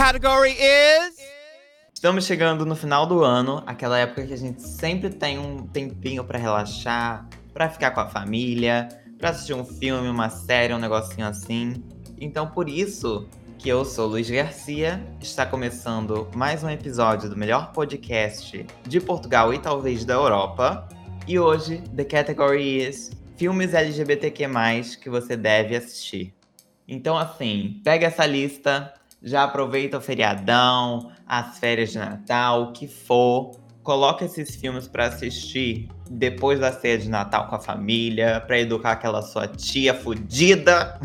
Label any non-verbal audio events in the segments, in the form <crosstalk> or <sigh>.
category is. Estamos chegando no final do ano, aquela época que a gente sempre tem um tempinho para relaxar, para ficar com a família, para assistir um filme, uma série, um negocinho assim. Então, por isso que eu sou Luiz Garcia, está começando mais um episódio do melhor podcast de Portugal e talvez da Europa. E hoje, the category is filmes LGBTQ+, que você deve assistir. Então, assim, pega essa lista, já aproveita o feriadão, as férias de Natal, o que for. Coloca esses filmes para assistir depois da ceia de Natal com a família, para educar aquela sua tia fudida,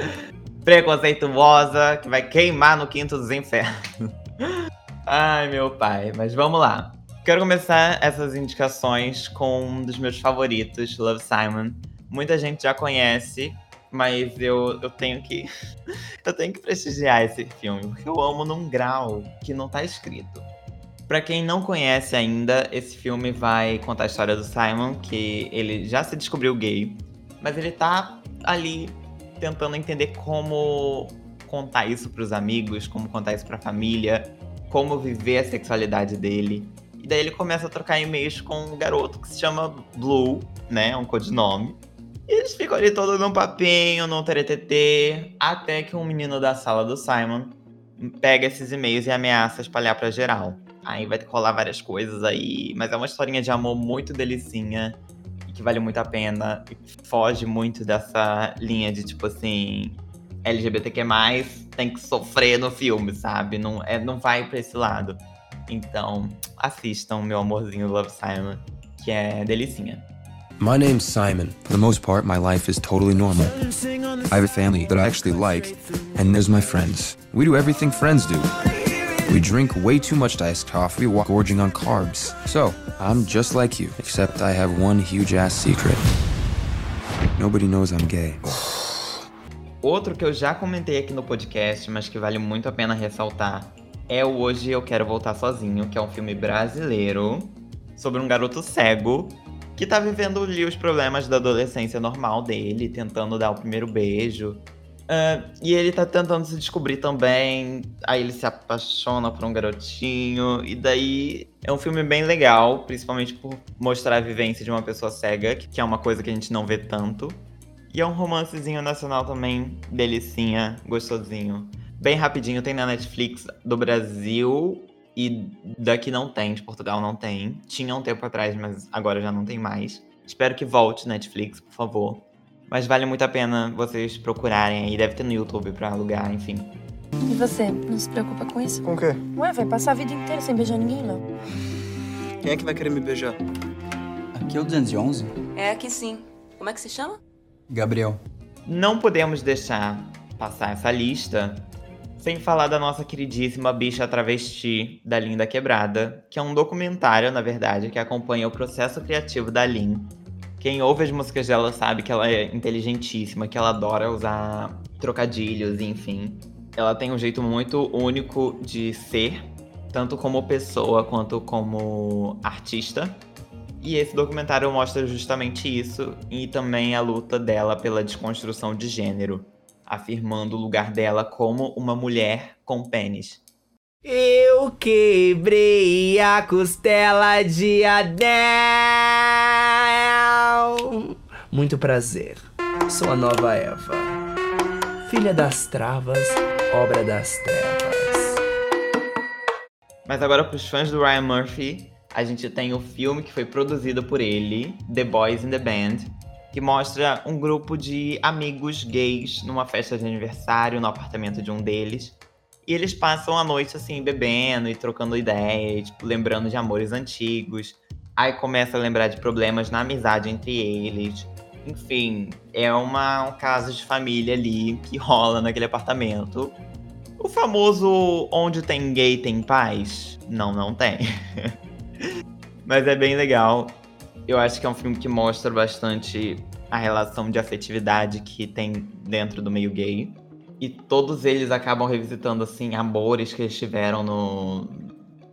<laughs> preconceituosa, que vai queimar no quinto dos infernos. <laughs> Ai, meu pai, mas vamos lá. Quero começar essas indicações com um dos meus favoritos, Love Simon. Muita gente já conhece, mas eu, eu tenho que <laughs> eu tenho que prestigiar esse filme, porque eu amo num grau que não tá escrito. Para quem não conhece ainda, esse filme vai contar a história do Simon, que ele já se descobriu gay, mas ele tá ali tentando entender como contar isso para os amigos, como contar isso para a família, como viver a sexualidade dele. E daí ele começa a trocar e-mails com um garoto que se chama Blue, né, um codinome. E eles ficam ali todos num papinho, num teretetê, até que um menino da sala do Simon pega esses e-mails e ameaça espalhar para geral. Aí vai rolar várias coisas aí, mas é uma historinha de amor muito delicinha e que vale muito a pena. E foge muito dessa linha de tipo assim, LGBTQ+, tem que sofrer no filme, sabe? Não, é, não vai pra esse lado. Então, assistam meu amorzinho Love Simon, que é delicinha. My name's Simon. For the most part, my life is totally normal. I have a family that I actually like, and there's my friends. We do everything friends do. We drink way too much iced coffee while gorging on carbs. So, I'm just like you, except I have one huge ass secret. Nobody knows I'm gay. <sighs> Outro que eu já comentei aqui no podcast, mas que vale muito a pena ressaltar, é o Hoje Eu Quero Voltar Sozinho, que é um filme brasileiro sobre um garoto cego que tá vivendo ali os problemas da adolescência normal dele, tentando dar o primeiro beijo. Uh, e ele tá tentando se descobrir também. Aí ele se apaixona por um garotinho. E daí é um filme bem legal, principalmente por mostrar a vivência de uma pessoa cega, que é uma coisa que a gente não vê tanto. E é um romancezinho nacional também, delicinha, gostosinho. Bem rapidinho, tem na Netflix do Brasil e daqui não tem, de Portugal não tem. Tinha um tempo atrás, mas agora já não tem mais. Espero que volte Netflix, por favor. Mas vale muito a pena vocês procurarem aí. Deve ter no YouTube pra alugar, enfim. E você, não se preocupa com isso? Com o quê? Ué, vai passar a vida inteira sem beijar ninguém, não? Quem é que vai querer me beijar? Aqui é o 211? É aqui sim. Como é que se chama? Gabriel. Não podemos deixar passar essa lista sem falar da nossa queridíssima bicha travesti da Linda Quebrada, que é um documentário, na verdade, que acompanha o processo criativo da Lin. Quem ouve as músicas dela sabe que ela é inteligentíssima, que ela adora usar trocadilhos, enfim. Ela tem um jeito muito único de ser, tanto como pessoa quanto como artista. E esse documentário mostra justamente isso e também a luta dela pela desconstrução de gênero afirmando o lugar dela como uma mulher com pênis. Eu quebrei a costela de Adele. Muito prazer. Sou a nova Eva. Filha das travas, obra das trevas. Mas agora para os fãs do Ryan Murphy, a gente tem o filme que foi produzido por ele, The Boys in the Band, que mostra um grupo de amigos gays numa festa de aniversário no apartamento de um deles. E eles passam a noite assim, bebendo e trocando ideias, tipo, lembrando de amores antigos. Aí começa a lembrar de problemas na amizade entre eles. Enfim, é uma, um caso de família ali que rola naquele apartamento. O famoso onde tem gay tem paz? Não, não tem. <laughs> Mas é bem legal. Eu acho que é um filme que mostra bastante a relação de afetividade que tem dentro do meio gay. E todos eles acabam revisitando, assim, amores que eles tiveram no,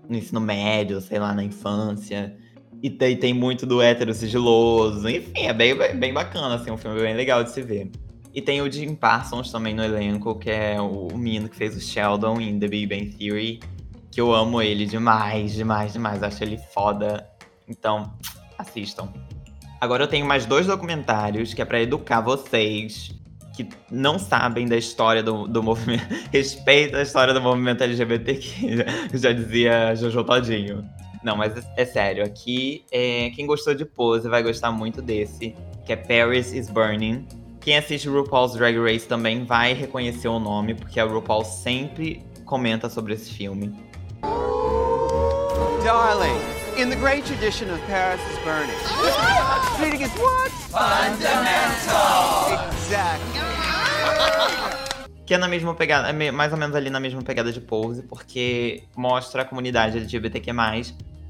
no ensino médio, sei lá, na infância. E tem, tem muito do hétero sigiloso. Enfim, é bem, bem bacana, assim, um filme bem legal de se ver. E tem o Jim Parsons também no elenco, que é o, o menino que fez o Sheldon em The Big Bang Theory. Que eu amo ele demais, demais, demais. Acho ele foda. Então, assistam. Agora eu tenho mais dois documentários que é para educar vocês que não sabem da história do, do movimento. <laughs> Respeita a história do movimento LGBTQ. <laughs> Já dizia Jojo Todinho. Não, mas é, é sério. Aqui, é, quem gostou de Pose vai gostar muito desse, que é Paris is Burning. Quem assiste RuPaul's Drag Race também vai reconhecer o nome, porque a RuPaul sempre comenta sobre esse filme. Darling, in the great tradition of Paris is Burning, <laughs> cheating is what? Fundamental! Exactly. Que é na mesma pegada, é mais ou menos ali na mesma pegada de Pose, porque mostra a comunidade LGBTQ+,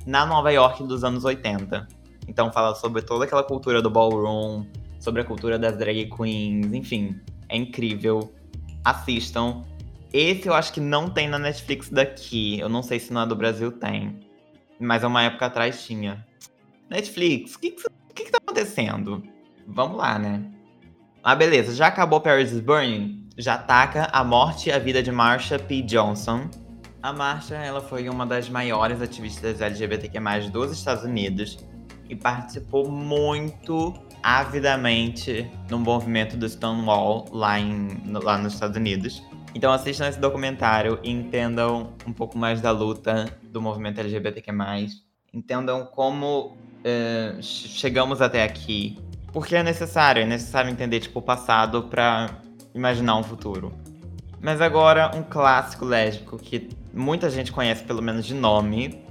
na Nova York dos anos 80. Então fala sobre toda aquela cultura do ballroom, sobre a cultura das drag queens, enfim. É incrível. Assistam. Esse eu acho que não tem na Netflix daqui. Eu não sei se na do Brasil tem. Mas há uma época atrás tinha. Netflix, o que, que, que tá acontecendo? Vamos lá, né? Ah, beleza. Já acabou Paris is Burning? Já ataca a morte e a vida de Marsha P. Johnson. A Marsha, ela foi uma das maiores ativistas LGBTQ+, dos Estados Unidos e participou muito avidamente no movimento do Stonewall lá, em, lá nos Estados Unidos. Então assistam esse documentário e entendam um pouco mais da luta do movimento LGBTQ+. Entendam como che- chegamos até aqui. Porque é necessário, é necessário entender tipo, o passado pra imaginar um futuro. Mas agora, um clássico lésbico que muita gente conhece, pelo menos de nome,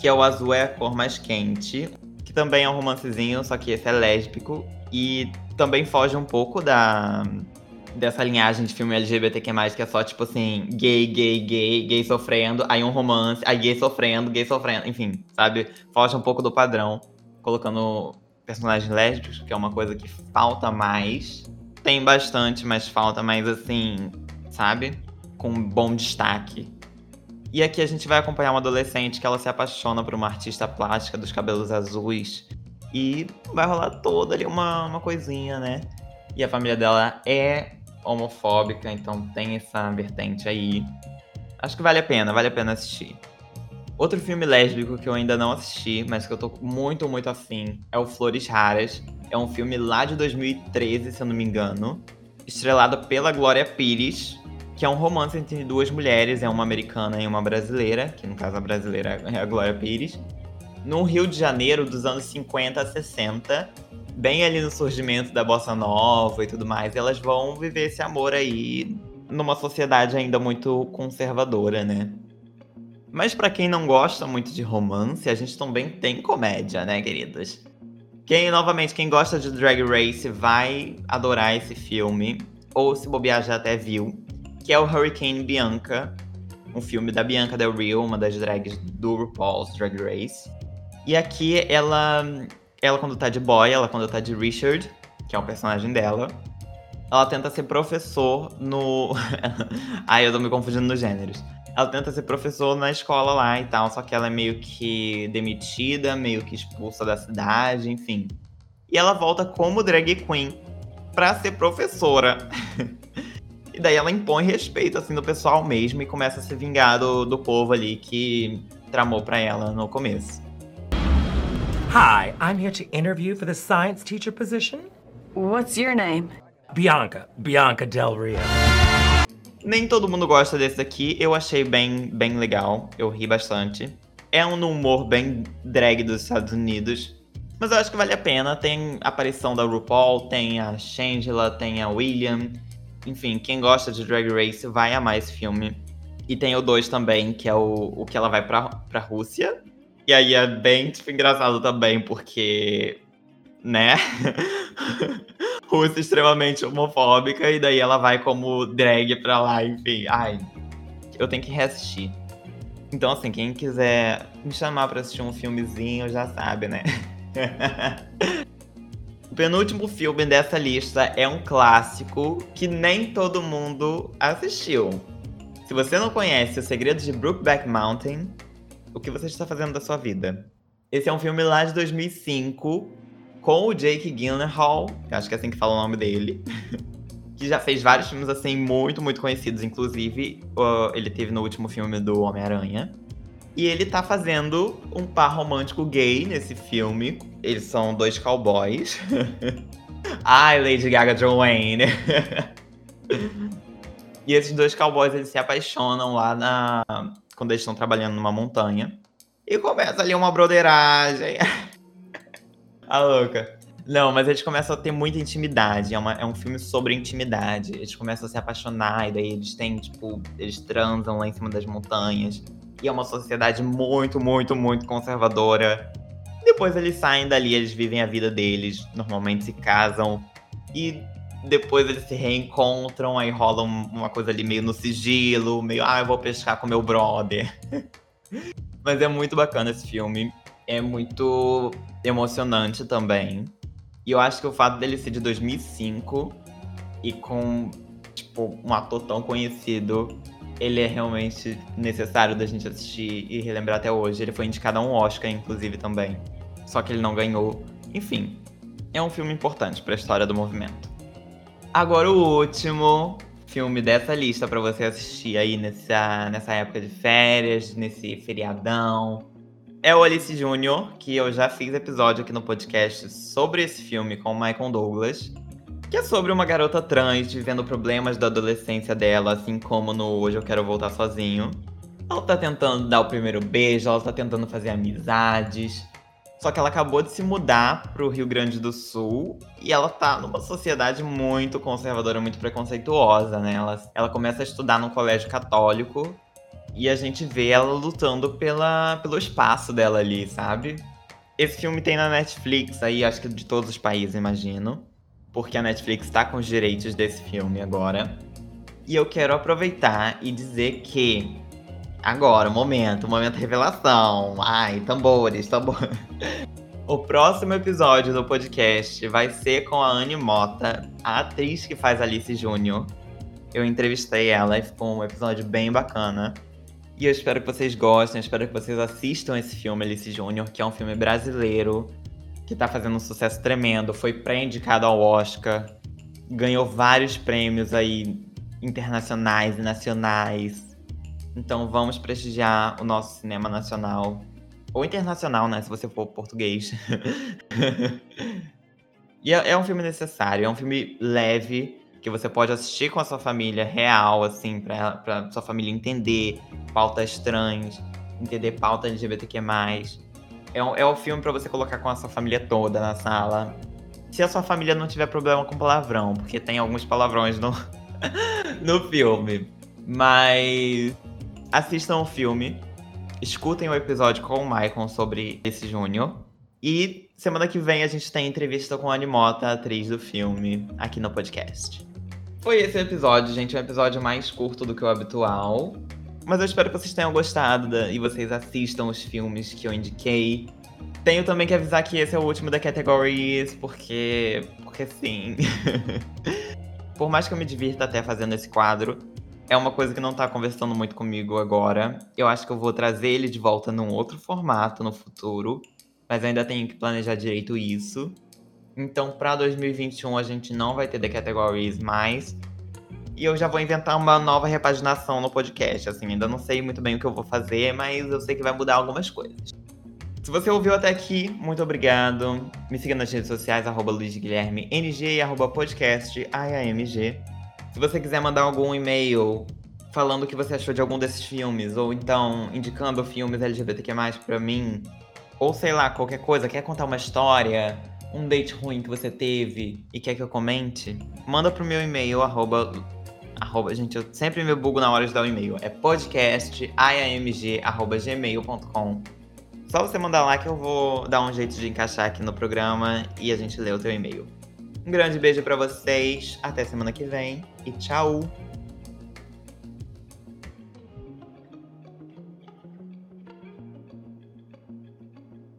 que é o Azul é a Cor Mais Quente, que também é um romancezinho, só que esse é lésbico, e também foge um pouco da dessa linhagem de filme LGBTQ+, que é só, tipo assim, gay, gay, gay, gay sofrendo, aí um romance, aí gay sofrendo, gay sofrendo, enfim, sabe? Foge um pouco do padrão, colocando personagens lésbicos, que é uma coisa que falta mais. Tem bastante, mas falta mais, assim, sabe? Com bom destaque. E aqui a gente vai acompanhar uma adolescente que ela se apaixona por uma artista plástica dos cabelos azuis. E vai rolar toda ali uma, uma coisinha, né? E a família dela é homofóbica, então tem essa vertente aí. Acho que vale a pena, vale a pena assistir. Outro filme lésbico que eu ainda não assisti, mas que eu tô muito, muito afim, é o Flores Raras. É um filme lá de 2013, se eu não me engano. Estrelado pela Glória Pires, que é um romance entre duas mulheres, é uma americana e uma brasileira, que no caso a brasileira é a Glória Pires. No Rio de Janeiro dos anos 50 a 60, bem ali no surgimento da bossa nova e tudo mais, elas vão viver esse amor aí numa sociedade ainda muito conservadora, né? Mas pra quem não gosta muito de romance, a gente também tem comédia, né, queridas? Quem, novamente, quem gosta de Drag Race vai adorar esse filme, ou se bobear já até viu, que é o Hurricane Bianca, um filme da Bianca Del Rio, uma das drags do RuPaul's Drag Race. E aqui ela, ela quando tá de boy, ela quando tá de Richard, que é o personagem dela, ela tenta ser professor no. <laughs> Ai, eu tô me confundindo nos gêneros. Ela tenta ser professor na escola lá e tal, só que ela é meio que demitida, meio que expulsa da cidade, enfim. E ela volta como drag queen pra ser professora. <laughs> e daí ela impõe respeito, assim, do pessoal mesmo e começa a se vingar do, do povo ali que tramou pra ela no começo. Hi, I'm here to interview for the science teacher position. What's your name? Bianca, Bianca Del Rio. Nem todo mundo gosta desse daqui, eu achei bem, bem legal, eu ri bastante. É um humor bem drag dos Estados Unidos, mas eu acho que vale a pena. Tem a aparição da RuPaul, tem a Shangela, tem a William. Enfim, quem gosta de Drag Race vai amar esse filme. E tem o 2 também, que é o, o que ela vai pra, pra Rússia. E aí é bem, tipo, engraçado também, porque... Né? <laughs> Rússia extremamente homofóbica, e daí ela vai como drag pra lá, enfim. Ai, eu tenho que reassistir. Então, assim, quem quiser me chamar pra assistir um filmezinho já sabe, né? <laughs> o penúltimo filme dessa lista é um clássico que nem todo mundo assistiu. Se você não conhece O Segredo de Brookback Mountain, o que você está fazendo da sua vida? Esse é um filme lá de 2005 com o Jake Gyllenhaal, acho que é assim que fala o nome dele, <laughs> que já fez vários filmes assim muito, muito conhecidos. Inclusive, uh, ele teve no último filme do Homem-Aranha. E ele tá fazendo um par romântico gay nesse filme. Eles são dois cowboys. <laughs> Ai, Lady Gaga John Wayne. <laughs> e esses dois cowboys, eles se apaixonam lá na... Quando eles estão trabalhando numa montanha. E começa ali uma broderagem. <laughs> a louca. Não, mas eles começam a ter muita intimidade. É, uma, é um filme sobre intimidade. Eles começam a se apaixonar, e daí eles têm, tipo, eles transam lá em cima das montanhas. E é uma sociedade muito, muito, muito conservadora. Depois eles saem dali, eles vivem a vida deles, normalmente se casam. E depois eles se reencontram, aí rola uma coisa ali meio no sigilo, meio, ah, eu vou pescar com meu brother. <laughs> Mas é muito bacana esse filme. É muito emocionante também. E eu acho que o fato dele ser de 2005 e com, tipo, um ator tão conhecido, ele é realmente necessário da gente assistir e relembrar até hoje. Ele foi indicado a um Oscar, inclusive, também. Só que ele não ganhou. Enfim, é um filme importante para a história do movimento. Agora o último filme dessa lista para você assistir aí nessa, nessa época de férias, nesse feriadão, é o Alice Júnior, que eu já fiz episódio aqui no podcast sobre esse filme com o Michael Douglas, que é sobre uma garota trans vivendo problemas da adolescência dela, assim como no Hoje Eu Quero Voltar Sozinho. Ela tá tentando dar o primeiro beijo, ela tá tentando fazer amizades. Só que ela acabou de se mudar pro Rio Grande do Sul e ela tá numa sociedade muito conservadora, muito preconceituosa, né? Ela, ela começa a estudar num colégio católico e a gente vê ela lutando pela, pelo espaço dela ali, sabe? Esse filme tem na Netflix aí, acho que de todos os países, imagino. Porque a Netflix tá com os direitos desse filme agora. E eu quero aproveitar e dizer que. Agora, momento, momento revelação. Ai, tambores, tambores. O próximo episódio do podcast vai ser com a Anne Mota, a atriz que faz Alice Júnior. Eu entrevistei ela e ficou um episódio bem bacana. E eu espero que vocês gostem, espero que vocês assistam esse filme, Alice Júnior, que é um filme brasileiro, que tá fazendo um sucesso tremendo, foi pré-indicado ao Oscar, ganhou vários prêmios aí internacionais e nacionais. Então vamos prestigiar o nosso cinema nacional. Ou internacional, né? Se você for português. <laughs> e é, é um filme necessário, é um filme leve, que você pode assistir com a sua família real, assim, pra, pra sua família entender pautas trans, entender pauta LGBTQ+. É um, é um filme para você colocar com a sua família toda na sala. Se a sua família não tiver problema com palavrão, porque tem alguns palavrões no, <laughs> no filme. Mas assistam o filme, escutem o episódio com o Michael sobre esse Júnior. E semana que vem a gente tem entrevista com a Animota, atriz do filme, aqui no podcast. Foi esse episódio, gente. Um episódio mais curto do que o habitual. Mas eu espero que vocês tenham gostado da, e vocês assistam os filmes que eu indiquei. Tenho também que avisar que esse é o último da Categories, porque. Porque sim. <laughs> Por mais que eu me divirta até fazendo esse quadro, é uma coisa que não tá conversando muito comigo agora. Eu acho que eu vou trazer ele de volta num outro formato no futuro. Mas ainda tenho que planejar direito isso. Então, para 2021 a gente não vai ter The Categories mais. E eu já vou inventar uma nova repaginação no podcast. Assim, ainda não sei muito bem o que eu vou fazer, mas eu sei que vai mudar algumas coisas. Se você ouviu até aqui, muito obrigado. Me siga nas redes sociais, arroba luizguilhermeng e arroba podcast. Se você quiser mandar algum e-mail falando o que você achou de algum desses filmes, ou então indicando filmes LGBTQ+, pra mim, ou sei lá, qualquer coisa, quer contar uma história, um date ruim que você teve e quer que eu comente, manda pro meu e-mail, arroba, arroba, gente, eu sempre me bugo na hora de dar o e-mail. É podcastamg.gmail.com Só você mandar lá que eu vou dar um jeito de encaixar aqui no programa e a gente lê o teu e-mail. Um grande beijo para vocês, até semana que vem e tchau!